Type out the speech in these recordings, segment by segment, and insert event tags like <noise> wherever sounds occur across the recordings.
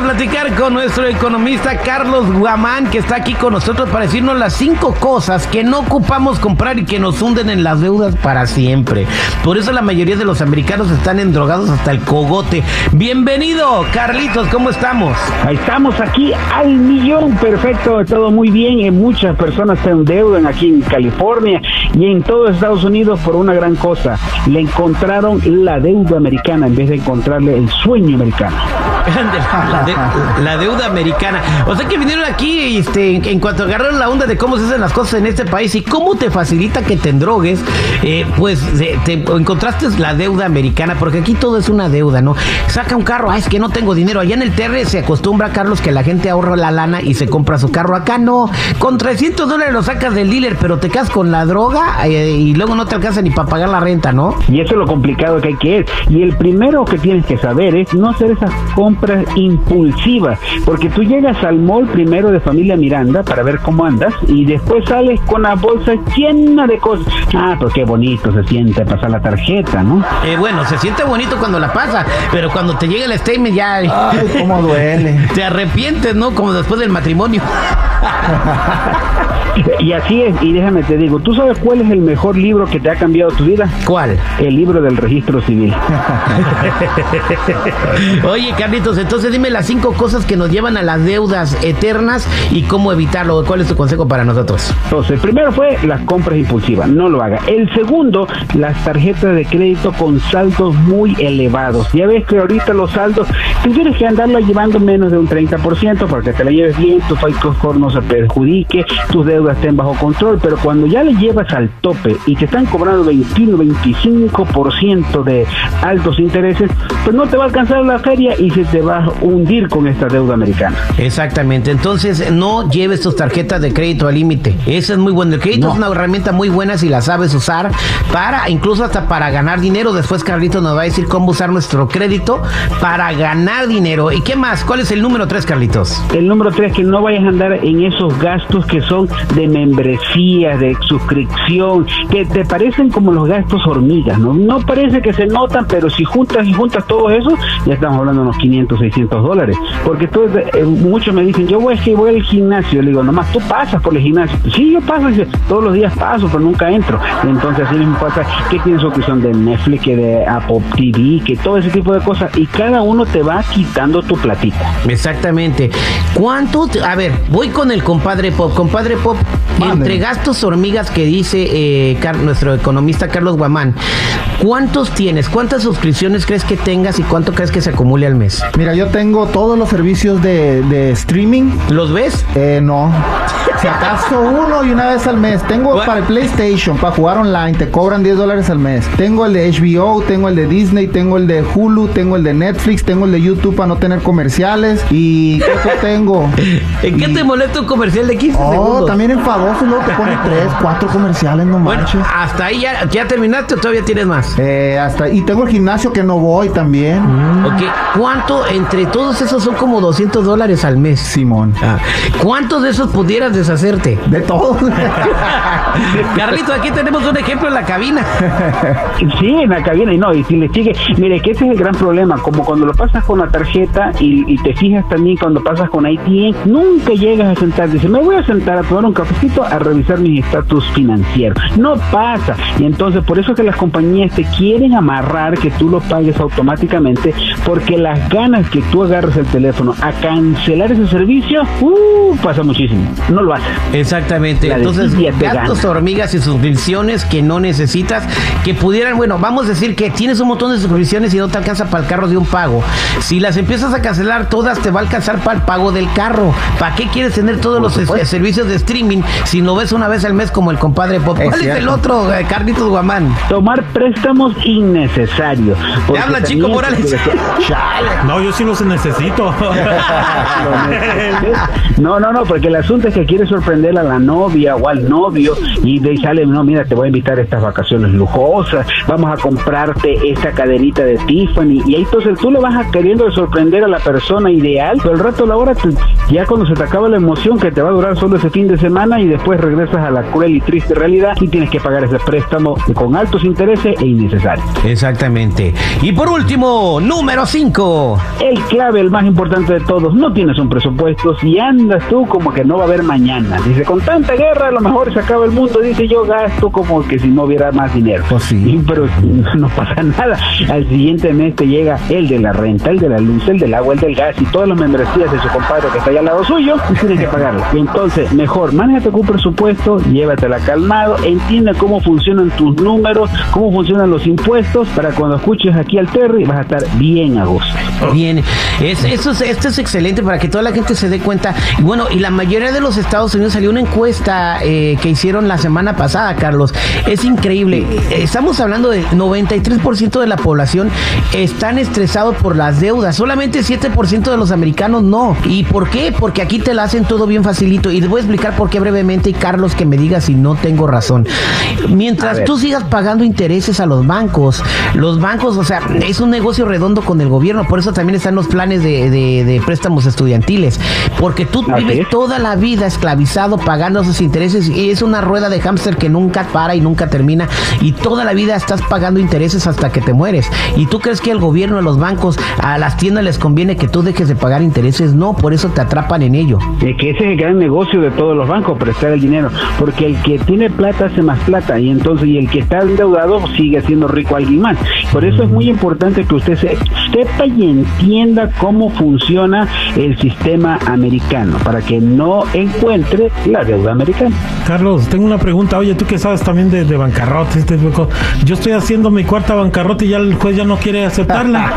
platicar con nuestro economista Carlos Guamán, que está aquí con nosotros para decirnos las cinco cosas que no ocupamos comprar y que nos hunden en las deudas para siempre. Por eso la mayoría de los americanos están endrogados hasta el cogote. Bienvenido, Carlitos, ¿cómo estamos? Estamos aquí al millón, perfecto, todo muy bien. Muchas personas se endeudan aquí en California y en todo Estados Unidos por una gran cosa. Le encontraron la deuda americana en vez de encontrarle el sueño americano. La, deuda americana. O sea que vinieron aquí este, en cuanto agarraron la onda de cómo se hacen las cosas en este país y cómo te facilita que te endrogues, eh, pues te encontraste la deuda americana, porque aquí todo es una deuda, ¿no? Saca un carro, ah, es que no tengo dinero. Allá en el TR se acostumbra, Carlos, que la gente ahorra la lana y se compra su carro. Acá no. Con 300 dólares lo sacas del dealer, pero te quedas con la droga eh, y luego no te alcanza ni para pagar la renta, ¿no? Y eso es lo complicado que hay que es. Y el primero que tienes que saber es no hacer esas compras compras impulsivas, porque tú llegas al mall primero de familia Miranda para ver cómo andas y después sales con la bolsa llena de cosas. Ah, pues qué bonito se siente pasar la tarjeta, ¿no? Eh, bueno, se siente bonito cuando la pasa, pero cuando te llega el statement ya... Ay, cómo duele. <laughs> Te arrepientes, ¿no? Como después del matrimonio. <laughs> y así es, y déjame te digo, ¿tú sabes cuál es el mejor libro que te ha cambiado tu vida? ¿Cuál? El libro del registro civil. <laughs> Oye, Carlitos, entonces dime las cinco cosas que nos llevan a las deudas eternas y cómo evitarlo. ¿Cuál es tu consejo para nosotros? Entonces, el primero fue las compras impulsivas, no lo haga. El segundo, las tarjetas de crédito con saldos muy elevados. Ya ves que ahorita los saldos, tú tienes que andarla llevando menos de un 30% para que te la lleves bien, tu FICO no se perjudique, tus deudas estén bajo control, pero cuando ya le llevas al tope y te están cobrando 21, 25% de altos intereses, pues no te va a alcanzar la feria y se te va a hundir con esta deuda americana. Exactamente, entonces no lleves tus tarjetas de crédito al límite. Eso es muy bueno. El crédito es una herramienta muy buena si la sabes usar para, incluso hasta para ganar dinero. Después Carlito nos va a decir cómo usar nuestro crédito para ganar dinero. ¿Y qué más? ¿Cuál es el número 3, Carlitos? El número 3, que no vayas a andar en esos gastos que son de membresía, de suscripción, que te parecen como los gastos hormigas, ¿no? No parece que se notan, pero si juntas y juntas todo eso, ya estamos hablando de unos 500, 600 dólares. Porque todo, eh, muchos me dicen, yo voy, es que voy al gimnasio, le digo, nomás tú pasas por el gimnasio. Sí, yo paso, todos los días paso, pero nunca entro. Entonces así mismo pasa, que tienes suscripción de Netflix, que de Apple TV, que todo ese tipo de cosas, y cada uno te va quitando tu platita. Exactamente. ¿Cuánto? A ver, voy con el compadre Pop. Compadre Pop, entre gastos hormigas que dice eh, nuestro economista Carlos Guamán, ¿cuántos tienes? ¿Cuántas suscripciones crees que tengas y cuánto crees que se acumule al mes? Mira, yo tengo todos los servicios de, de streaming. ¿Los ves? Eh, no. Si acaso uno y una vez al mes. Tengo para el PlayStation, para jugar online, te cobran 10 dólares al mes. Tengo el de HBO, tengo el de Disney, tengo el de Hulu, tengo el de Netflix, tengo el de YouTube para no tener comerciales. Y ¿qué tengo? <laughs> ¿En qué te molesta un comercial de 15 oh, también enfadoso, luego te pone <laughs> 3, 4 comerciales, no bueno, Hasta ahí ya, ya terminaste o todavía tienes más. Eh, hasta y tengo el gimnasio que no voy también. Mm. Ok, ¿cuánto entre todos esos son como 200 dólares al mes? Simón. Ah, ¿Cuántos de esos pudieras hacerte De todo. <laughs> Carlito, aquí tenemos un ejemplo en la cabina. <laughs> Sí, en la cabina, y no, y si le sigue, mire que ese es el gran problema, como cuando lo pasas con la tarjeta y, te fijas también cuando pasas con ATM, nunca llegas a sentar, dice, me voy a sentar a tomar un cafecito a revisar mi estatus financiero. No pasa. Y entonces por eso que las compañías te quieren amarrar que tú lo pagues automáticamente, porque las ganas que tú agarres el teléfono a cancelar ese servicio, uh, pasa muchísimo. No lo haces. Exactamente. Entonces, gastos hormigas y suscripciones que no necesitas, que pudieran, bueno, vamos a decir que tienes un montón de suscripciones y no te alcanza para el carro de un pago. Si las empiezas a cancelar todas, te va a alcanzar para el pago del carro. ¿Para qué quieres tener todos los servicios de streaming si no ves una vez al mes como el compadre Pop? ¿Cuál es, el otro, eh, Carlitos Guamán? Tomar préstamos innecesarios. ¿Te habla Chico Morales? <laughs> no, yo sí los necesito. <laughs> no, no, no, porque el asunto es que quieres sorprender a la novia o al novio y de sale, no, mira, te voy a invitar a estas vacaciones lujosas, vamos a comprarte esta cadenita de Tiffany y ahí entonces tú le vas a queriendo sorprender a la persona ideal, pero el rato la hora ya cuando se te acaba la emoción que te va a durar solo ese fin de semana y después regresas a la cruel y triste realidad y tienes que pagar ese préstamo con altos intereses e innecesarios. Exactamente. Y por último, número 5. el clave, el más importante de todos, no tienes un presupuesto, si andas tú como que no va a haber mañana. Dice, con tanta guerra a lo mejor se acaba el mundo, dice yo gasto como que si no hubiera más dinero. Pues sí. Pero <laughs> no pasa nada. Al siguiente mes te llega el de la renta, el de la luz, el del agua, el del gas y todas las membresías de su compadre que está allá al lado suyo y tienes que pagarlo. Entonces, mejor, manéjate con un presupuesto, llévatela calmado, entiende cómo funcionan tus números, cómo funcionan los impuestos, para cuando escuches aquí al Terry vas a estar bien a gusto. Bien, es, eso es, esto es excelente para que toda la gente se dé cuenta. Bueno, y la mayoría de los Estados Unidos salió una encuesta eh, que hicieron la semana pasada, Carlos. Es increíble. Estamos hablando de 93% de la población están estresados por las deudas. Solamente 7% de los americanos no. ¿Y por qué? Porque aquí te la hacen todo bien facilito. Y les voy a explicar por qué brevemente y Carlos que me diga si no tengo razón. Mientras tú sigas pagando intereses a los bancos, los bancos, o sea, es un negocio redondo con el gobierno. Por eso también están los planes de, de- de préstamos estudiantiles. Porque tú Así vives es. toda la vida esclavizado pagando esos intereses y es una rueda de hámster que nunca para y nunca termina y toda la vida estás pagando intereses hasta que te mueres. ¿Y tú crees que al gobierno, a los bancos, a las tiendas les conviene que tú dejes de pagar intereses? No, por eso te atrapan en ello. Es que ese es el gran negocio de todos los bancos, prestar el dinero, porque el que tiene plata hace más plata y entonces y el que está endeudado sigue siendo rico alguien más. Por eso es muy importante que usted se- sepa y entienda cómo funciona el sistema americano para que no encuentre la deuda americana. Carlos, tengo una pregunta. Oye, tú que sabes también de, de bancarrota, este tipo. Yo estoy haciendo mi cuarta bancarrota y ya el juez ya no quiere aceptarla.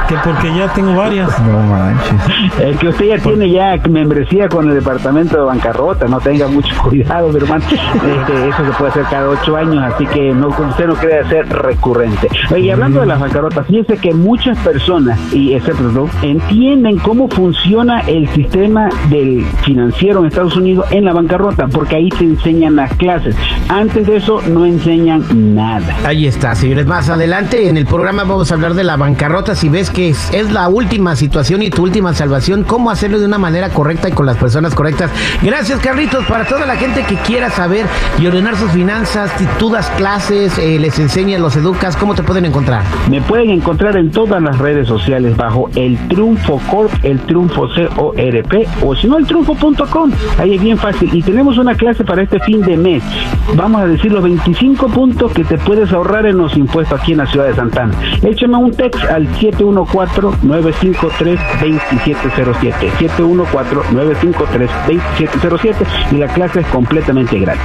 <laughs> que porque ya tengo varias. No manches. El que usted ya tiene ya membresía con el departamento de bancarrota, no tenga mucho <laughs> cuidado, mi hermano. Este, eso se puede hacer cada ocho años, así que no usted no cree ser recurrente. Oye, y hablando de las bancarrotas, fíjese que muchas personas, y excepto tú, entienden cómo funciona el sistema del financiero en Estados Unidos en la bancarrota, porque ahí te enseñan las clases. Antes de eso no enseñan nada. Ahí está, señores. Más adelante en el programa vamos a hablar de la bancarrota. Si ves que es, es la última situación y tu última salvación, cómo hacerlo de una manera correcta y con las personas correctas. Gracias, Carlitos. Para toda la gente que quiera saber y ordenar sus finanzas, si tú das clases, eh, les enseñas, los educas, ¿cómo te pueden encontrar? Me pueden encontrar en todas las redes sociales bajo el Triunfo Corp, el Triunfo C-O-R-P, o si no, el triunfo.com. Ahí es bien fácil. Y tenemos una clase para este fin de mes. Vamos a decir los 25 puntos que te puedes ahorrar en los impuestos aquí en la ciudad de Santana. Échame un text al 714-953-2707. 714-953-2707 y la clase es completamente gratis.